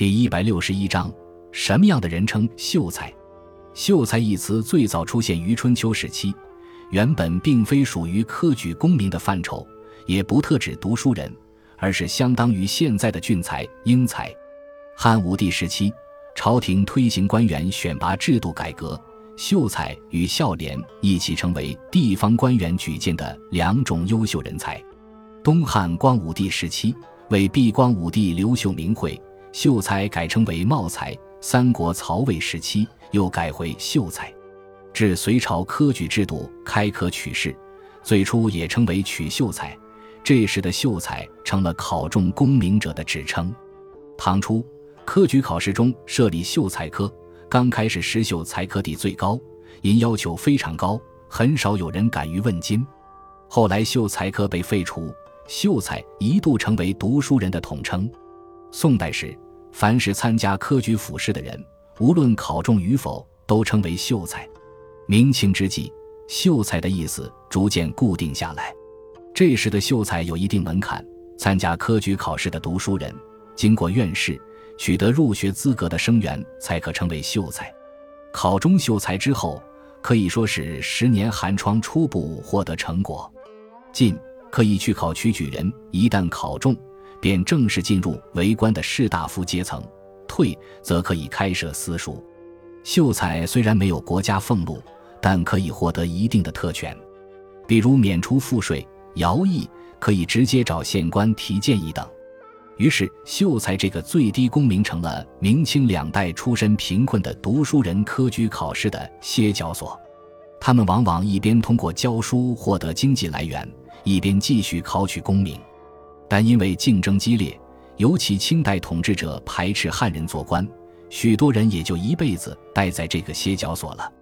第一百六十一章，什么样的人称秀才？秀才一词最早出现于春秋时期，原本并非属于科举功名的范畴，也不特指读书人，而是相当于现在的俊才、英才。汉武帝时期，朝廷推行官员选拔制度改革，秀才与孝廉一起成为地方官员举荐的两种优秀人才。东汉光武帝时期，为避光武帝刘秀名讳。秀才改称为茂才，三国曹魏时期又改回秀才，至隋朝科举制度开科取士，最初也称为取秀才，这时的秀才成了考中功名者的指称。唐初科举考试中设立秀才科，刚开始实秀才科第最高，因要求非常高，很少有人敢于问津。后来秀才科被废除，秀才一度成为读书人的统称。宋代时，凡是参加科举府试的人，无论考中与否，都称为秀才。明清之际，秀才的意思逐渐固定下来。这时的秀才有一定门槛，参加科举考试的读书人，经过院试，取得入学资格的生源，才可称为秀才。考中秀才之后，可以说是十年寒窗初步获得成果。进可以去考取举人，一旦考中。便正式进入为官的士大夫阶层，退则可以开设私塾。秀才虽然没有国家俸禄，但可以获得一定的特权，比如免除赋税、徭役，可以直接找县官提建议等。于是，秀才这个最低功名成了明清两代出身贫困的读书人科举考试的歇脚所。他们往往一边通过教书获得经济来源，一边继续考取功名。但因为竞争激烈，尤其清代统治者排斥汉人做官，许多人也就一辈子待在这个歇脚所了。